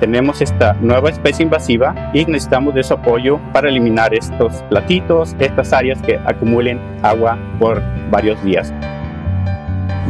tenemos esta nueva especie invasiva y necesitamos de su apoyo para eliminar estos platitos, estas áreas que acumulen agua por varios días.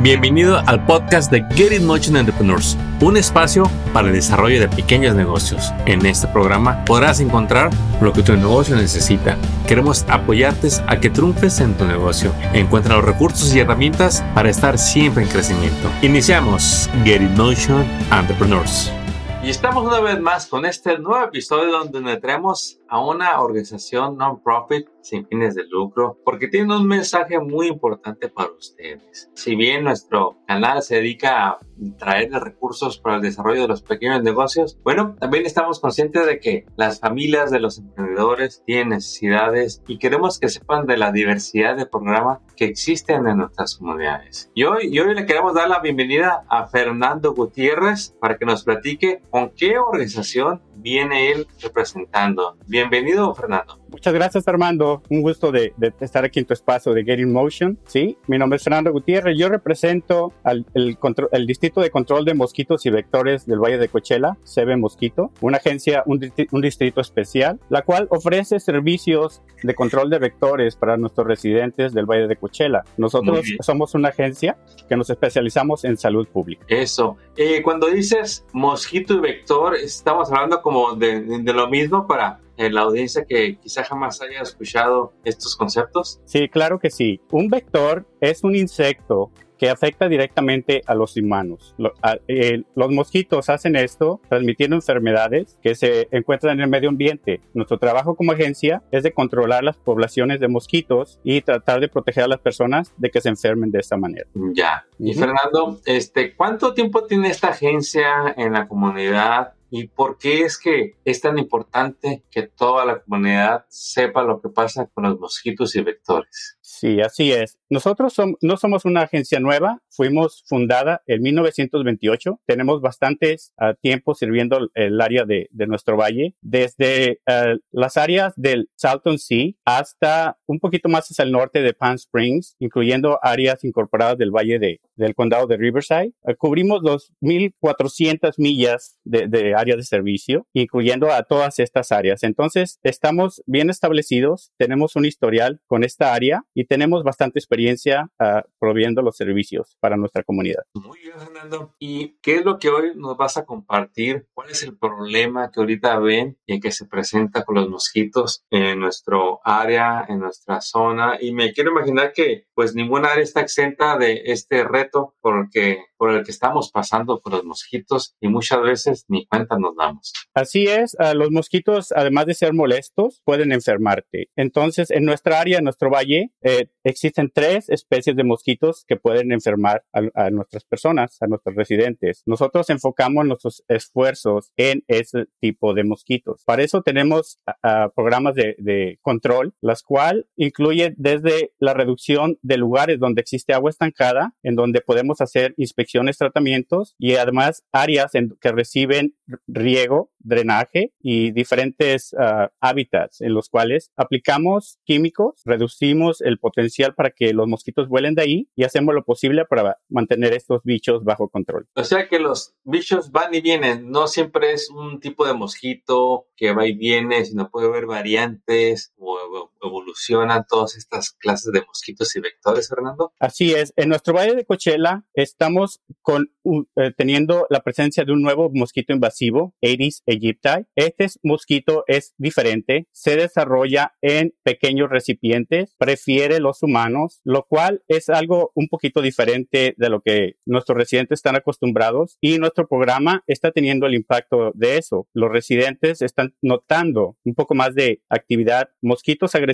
Bienvenido al podcast de Get In Motion Entrepreneurs, un espacio para el desarrollo de pequeños negocios. En este programa podrás encontrar lo que tu negocio necesita. Queremos apoyarte a que triunfes en tu negocio. Encuentra los recursos y herramientas para estar siempre en crecimiento. Iniciamos Get In Motion Entrepreneurs. Y estamos una vez más con este nuevo episodio donde traemos a una organización non-profit sin fines de lucro porque tiene un mensaje muy importante para ustedes. Si bien nuestro canal se dedica a traer recursos para el desarrollo de los pequeños negocios, bueno, también estamos conscientes de que las familias de los emprendedores tienen necesidades y queremos que sepan de la diversidad de programas que existen en nuestras comunidades. Y hoy, y hoy le queremos dar la bienvenida a Fernando Gutiérrez para que nos platique con qué organización viene él representando. Bienvenido, Fernando. Muchas gracias, Armando. Un gusto de, estar aquí en tu espacio de Getting Motion. Sí, mi nombre es Fernando Gutiérrez. Yo represento al, el, el, Distrito de Control de Mosquitos y Vectores del Valle de Coachella, CB Mosquito, una agencia, un, distrito especial, la cual ofrece servicios de control de vectores para nuestros residentes del Valle de Coachella. Nosotros somos una agencia que nos especializamos en salud pública. Eso. Eh, cuando dices mosquito y vector, estamos hablando como de, de lo mismo para en la audiencia que quizá jamás haya escuchado estos conceptos? Sí, claro que sí. Un vector es un insecto que afecta directamente a los humanos. Eh, los mosquitos hacen esto transmitiendo enfermedades que se encuentran en el medio ambiente. Nuestro trabajo como agencia es de controlar las poblaciones de mosquitos y tratar de proteger a las personas de que se enfermen de esta manera. Ya. Y Fernando, este, ¿cuánto tiempo tiene esta agencia en la comunidad? ¿Y por qué es que es tan importante que toda la comunidad sepa lo que pasa con los mosquitos y vectores? Sí, así es. Nosotros no somos una agencia nueva, fuimos fundada en 1928, tenemos bastantes uh, sirviendo el área de, nuestro valle, desde ah, las áreas del Salton Sea hasta un poquito más hacia el norte de Palm Springs, incluyendo áreas incorporadas del valle de, del condado de Riverside. Uh, cubrimos los 1.400 millas de, de área de servicio, incluyendo a todas estas áreas. Entonces, estamos bien establecidos, tenemos un historial con esta área y tenemos bastante experiencia uh, proviendo los servicios para nuestra comunidad. Muy bien, Fernando. ¿Y qué es lo que hoy nos vas a compartir? ¿Cuál es el problema que ahorita ven y que se presenta con los mosquitos en nuestro área, en nuestra zona? Y me quiero imaginar que pues ninguna área está exenta de este reto porque por el que estamos pasando con los mosquitos y muchas veces ni cuenta nos damos. Así es, uh, los mosquitos, además de ser molestos, pueden enfermarte. Entonces, en nuestra área, en nuestro valle, eh, existen tres especies de mosquitos que pueden enfermar a, nuestras personas, a nuestros residentes. Nosotros enfocamos nuestros esfuerzos en ese tipo de mosquitos. Para eso tenemos programas de, control, las cuales incluyen desde la reducción de lugares donde existe agua estancada, en donde podemos hacer inspecciones, tratamientos y además áreas en que reciben riego, drenaje y diferentes ah, hábitats en los cuales aplicamos químicos, reducimos el potencial para que los mosquitos vuelen de ahí y hacemos lo posible para mantener estos bichos bajo control. O sea que los bichos van y vienen, no siempre es un tipo de mosquito que va y viene, sino puede haber variantes o evolucionan todas estas clases de mosquitos y vectores, Fernando. Así es, en nuestro valle de Coachella estamos con, eh, teniendo la presencia de un nuevo mosquito invasivo, Aedes aegypti. Este mosquito es diferente, se desarrolla en pequeños recipientes, prefiere los humanos, lo cual es algo un poquito diferente de lo que nuestros residentes están acostumbrados y nuestro programa está teniendo el impacto de eso. Los residentes están notando un poco más de actividad, mosquitos agresivos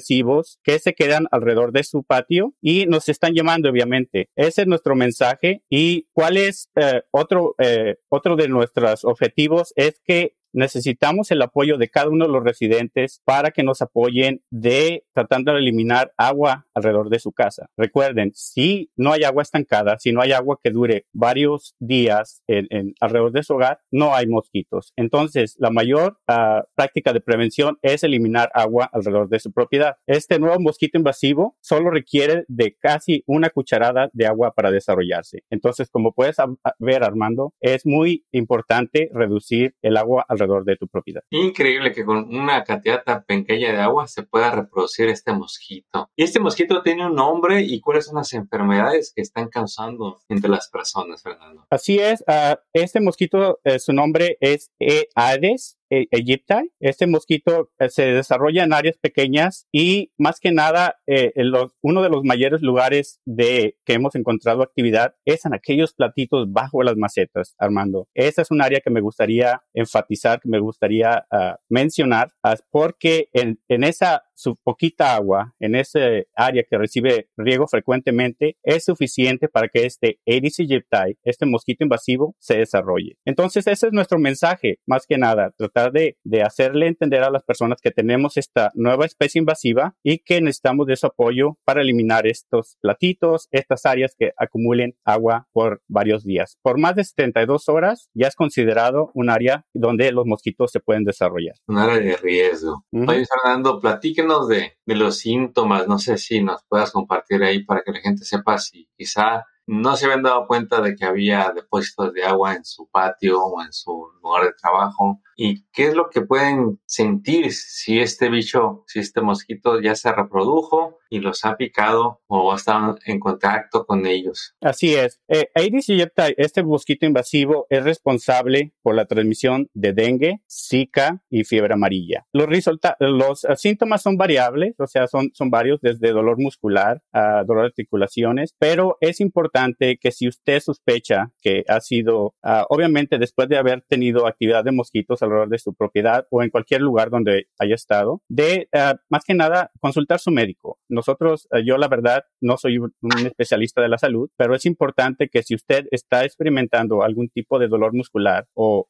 que se quedan alrededor de su patio y nos están llamando, obviamente. Ese es nuestro mensaje y cuál es eh, otro, eh, otro de nuestros objetivos es que necesitamos el apoyo de cada uno de los residentes para que nos apoyen de tratando de eliminar agua alrededor de su casa. Recuerden, si no hay agua estancada, si no hay agua que dure varios días en, alrededor de su hogar, no hay mosquitos. Entonces, la mayor ah, práctica de prevención es eliminar agua alrededor de su propiedad. Este nuevo mosquito invasivo solo requiere de casi una cucharada de agua para desarrollarse. Entonces, como puedes ver, Armando, es muy importante reducir el agua alrededor de tu propiedad. Increíble que con una cantidad tan pequeña de agua se pueda reproducir este mosquito. ¿Y este mosquito tiene un nombre y cuáles son las enfermedades que están causando entre las personas, Fernando? Así es, uh, este mosquito, eh, su nombre es e. Aedes e, aegypti. Este mosquito eh, se desarrolla en áreas pequeñas y más que nada eh, uno de los mayores lugares de que hemos encontrado actividad es en aquellos platitos bajo las macetas, Armando. Esa es un área que me gustaría enfatizar, que me gustaría ah, mencionar, ah, porque en, en esa su poquita agua en ese área que recibe riego frecuentemente es suficiente para que este Aedes aegypti, este mosquito invasivo, se desarrolle. Entonces, ese es nuestro mensaje, más que nada, tratar de, de hacerle entender a las personas que tenemos esta nueva especie invasiva y que necesitamos de su apoyo para eliminar estos platitos, estas áreas que acumulen agua por varios días. Por más de 72 horas ya es considerado un área donde los mosquitos se pueden desarrollar. Un área de riesgo. Oye, Fernando, de, de los síntomas, no sé si nos puedas compartir ahí para que la gente sepa si quizá no se habían dado cuenta de que había depósitos de agua en su patio o en su lugar de trabajo y qué es lo que pueden sentir si este bicho, si este mosquito ya se reprodujo y los ha picado o están en contacto con ellos. Así es. Eh, Aedes aegypti, este mosquito invasivo, es responsable por la transmisión de dengue, zika y fiebre amarilla. Los, los eh, síntomas son variables, o sea, son, son varios, desde dolor muscular a dolor de articulaciones, pero es importante que si usted sospecha que ha sido, ah, obviamente después de haber tenido actividad de mosquitos, alrededor de su propiedad o en cualquier lugar donde haya estado, de eh, más que nada consultar su médico. Nosotros, eh, yo la verdad, no soy un, especialista de la salud, pero es importante que si usted está experimentando algún tipo de dolor muscular o,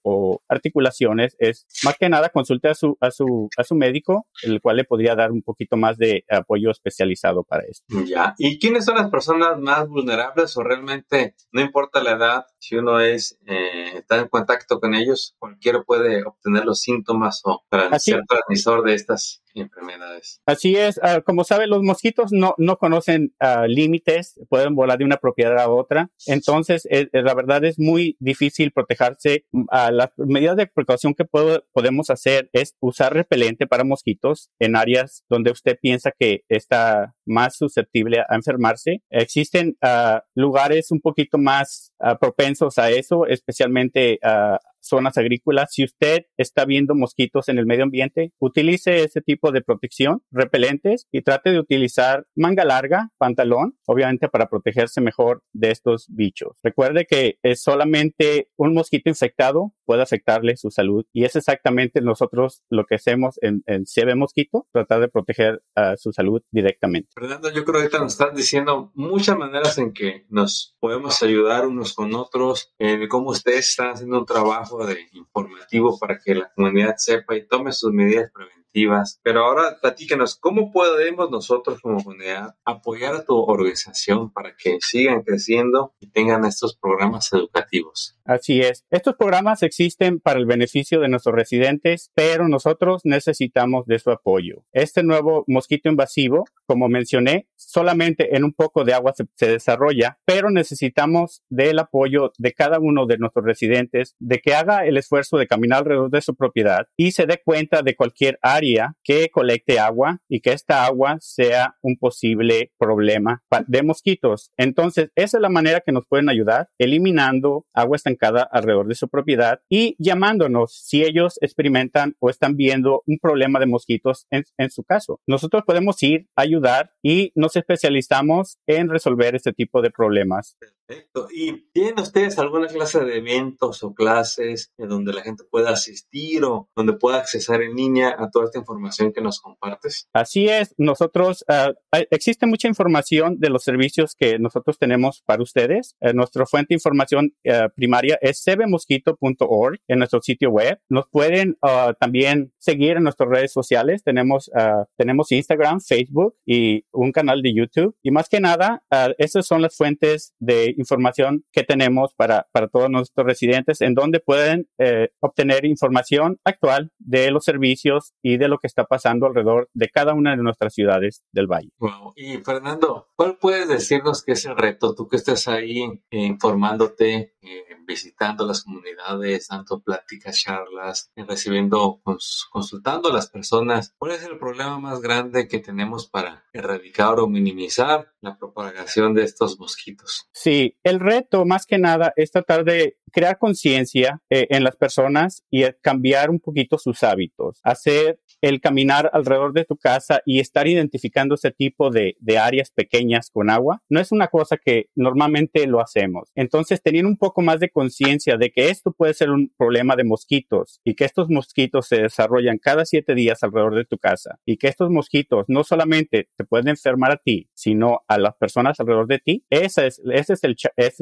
articulaciones, es más que nada consulte a su, a su, a su médico, el cual le podría dar un poquito más de apoyo especializado para esto. Ya. ¿Y quiénes son las personas más vulnerables o realmente no importa la edad, si uno es, eh, está en contacto con ellos, cualquiera puede obtener los síntomas o ser transmisor de estas enfermedades. Así es, ah, como sabe, los mosquitos no, no conocen ah, límites, pueden volar de una propiedad a otra, entonces eh, eh, la verdad es muy difícil protegerse. a las medidas de precaución que podemos hacer es usar repelente para mosquitos en áreas donde usted piensa que está más susceptible a enfermarse. Existen ah, lugares un poquito más propensos a eso, especialmente zonas agrícolas. Si usted está viendo mosquitos en el medio ambiente, utilice ese tipo de protección, repelentes, y trate de utilizar manga larga, pantalón, obviamente para protegerse mejor de estos bichos. Recuerde que es solamente un mosquito infectado puede afectarle su salud y es exactamente nosotros lo que hacemos en, en Mosquito, tratar de proteger su salud directamente. Fernando, yo creo que nos estás diciendo muchas maneras en que nos podemos ayudar unos con otros, en cómo ustedes están haciendo un trabajo de informativo para que la comunidad sepa y tome sus medidas preventivas. Pero ahora platícanos, ¿cómo podemos nosotros como comunidad apoyar a tu organización para que sigan creciendo y tengan estos programas educativos? Así es. Estos programas existen para el beneficio de nuestros residentes, pero nosotros necesitamos de su apoyo. Este nuevo mosquito invasivo, como mencioné, solamente en un poco de agua se, desarrolla, pero necesitamos del apoyo de cada uno de nuestros residentes, de que haga el esfuerzo de caminar alrededor de su propiedad y se dé cuenta de cualquier área que colecte agua y que esta agua sea un posible problema de mosquitos. Entonces, esa es la manera que nos pueden ayudar, eliminando agua estancada cada alrededor de su propiedad y llamándonos si ellos experimentan o están viendo un problema de mosquitos en, en su caso. Nosotros podemos ir, ayudar y nos especializamos en resolver este tipo de problemas. ¿Y tienen ustedes alguna clase de eventos o clases en donde la gente pueda asistir o donde pueda accesar en línea a toda esta información que nos compartes? Así es, nosotros, uh, existe mucha información de los servicios que nosotros tenemos para ustedes. Uh, nuestra fuente de información uh, primaria es sebemosquito.org en nuestro sitio web. Nos pueden también seguir en nuestras redes sociales. Tenemos, tenemos Instagram, Facebook y un canal de YouTube. Y más que nada, esas son las fuentes de información que tenemos para, para todos nuestros residentes en donde pueden eh, obtener información actual de los servicios y de lo que está pasando alrededor de cada una de nuestras ciudades del valle. Y Fernando, ¿cuál puedes decirnos que es el reto? Tú que estás ahí eh, informándote, eh, visitando las comunidades, dando pláticas, charlas, recibiendo, consultando a las personas. ¿Cuál es el problema más grande que tenemos para erradicar o minimizar la propagación de estos mosquitos? Sí, el reto más que nada es tratar de crear conciencia eh, en las personas y cambiar un poquito sus hábitos, hacer el caminar alrededor de tu casa y estar identificando ese tipo de, áreas pequeñas con agua, no es una cosa que normalmente lo hacemos. Entonces, teniendo un poco más de conciencia de que esto puede ser un problema de mosquitos y que estos mosquitos se desarrollan cada siete días alrededor de tu casa y que estos mosquitos no solamente te pueden enfermar a ti, sino a las personas alrededor de ti, ese es, ese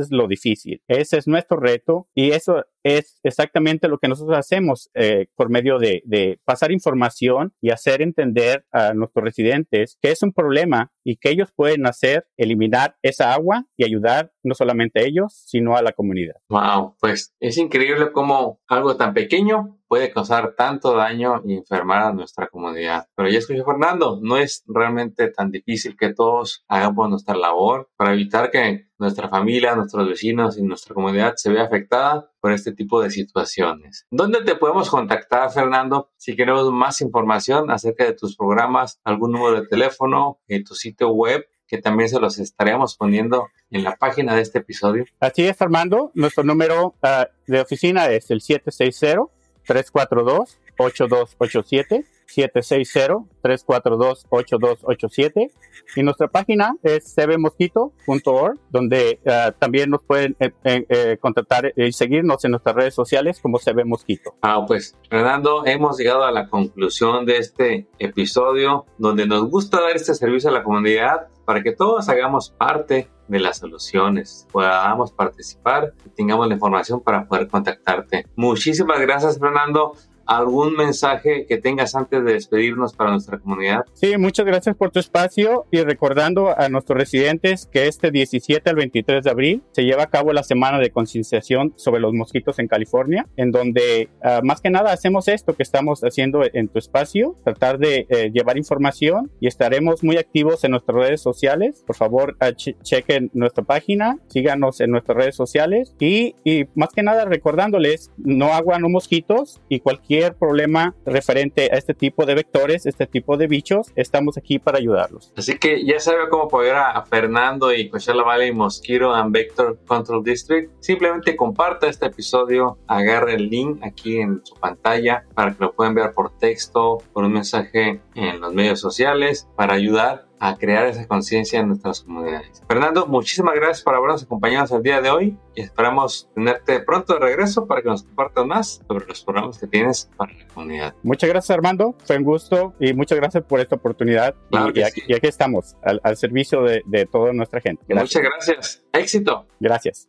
es lo difícil. Ese es nuestro reto y eso es exactamente lo que nosotros hacemos eh, por medio de, pasar información y hacer entender a nuestros residentes que es un problema y que ellos pueden hacer, eliminar esa agua y ayudar no solamente a ellos, sino a la comunidad. Wow, pues es increíble cómo algo tan pequeño puede causar tanto daño y enfermar a nuestra comunidad. Pero ya escuché Fernando, no es realmente tan difícil que todos hagamos nuestra labor para evitar que nuestra familia, nuestros vecinos y nuestra comunidad se vea afectada por este tipo de situaciones. ¿Dónde te podemos contactar, Fernando, si queremos más información acerca de tus programas, algún número de teléfono, en tu sitio web que también se los estaremos poniendo en la página de este episodio. Así es, Armando. Nuestro número uh, de oficina es el 760 342-8287, 760-342-8287. Y nuestra página es cbmosquito.org, donde uh, también nos pueden eh, eh, eh, contactar y seguirnos en nuestras redes sociales como CB Mosquito. Ah, pues, Fernando, hemos llegado a la conclusión de este episodio, donde nos gusta dar este servicio a la comunidad para que todos hagamos parte de las soluciones, podamos participar y tengamos la información para poder contactarte. Muchísimas gracias, Fernando algún mensaje que tengas antes de despedirnos para nuestra comunidad. Sí, muchas gracias por tu espacio y recordando a nuestros residentes que este 17 al 23 de abril se lleva a cabo la semana de concienciación sobre los mosquitos en California, en donde uh, más que nada hacemos esto que estamos haciendo en tu espacio, tratar de eh, llevar información y estaremos muy activos en nuestras redes sociales. Por favor, uh, ch chequen nuestra página, síganos en nuestras redes sociales y, y más que nada recordándoles no agua, no mosquitos y cualquier problema referente a este tipo de vectores, este tipo de bichos, estamos aquí para ayudarlos. Así que ya sabe cómo poder a, Fernando y Coachella Valley Mosquito and Vector Control District. Simplemente comparta este episodio, agarre el link aquí en su pantalla para que lo puedan ver por texto, por un mensaje en los medios sociales, para ayudar a crear esa conciencia en nuestras comunidades. Fernando, muchísimas gracias por habernos acompañado el día de hoy y esperamos tenerte pronto de regreso para que nos compartas más sobre los programas que tienes para la comunidad. Muchas gracias Armando, fue un gusto y muchas gracias por esta oportunidad y, aquí, estamos al, al servicio de, de, toda nuestra gente. Gracias. Muchas gracias, éxito. Gracias.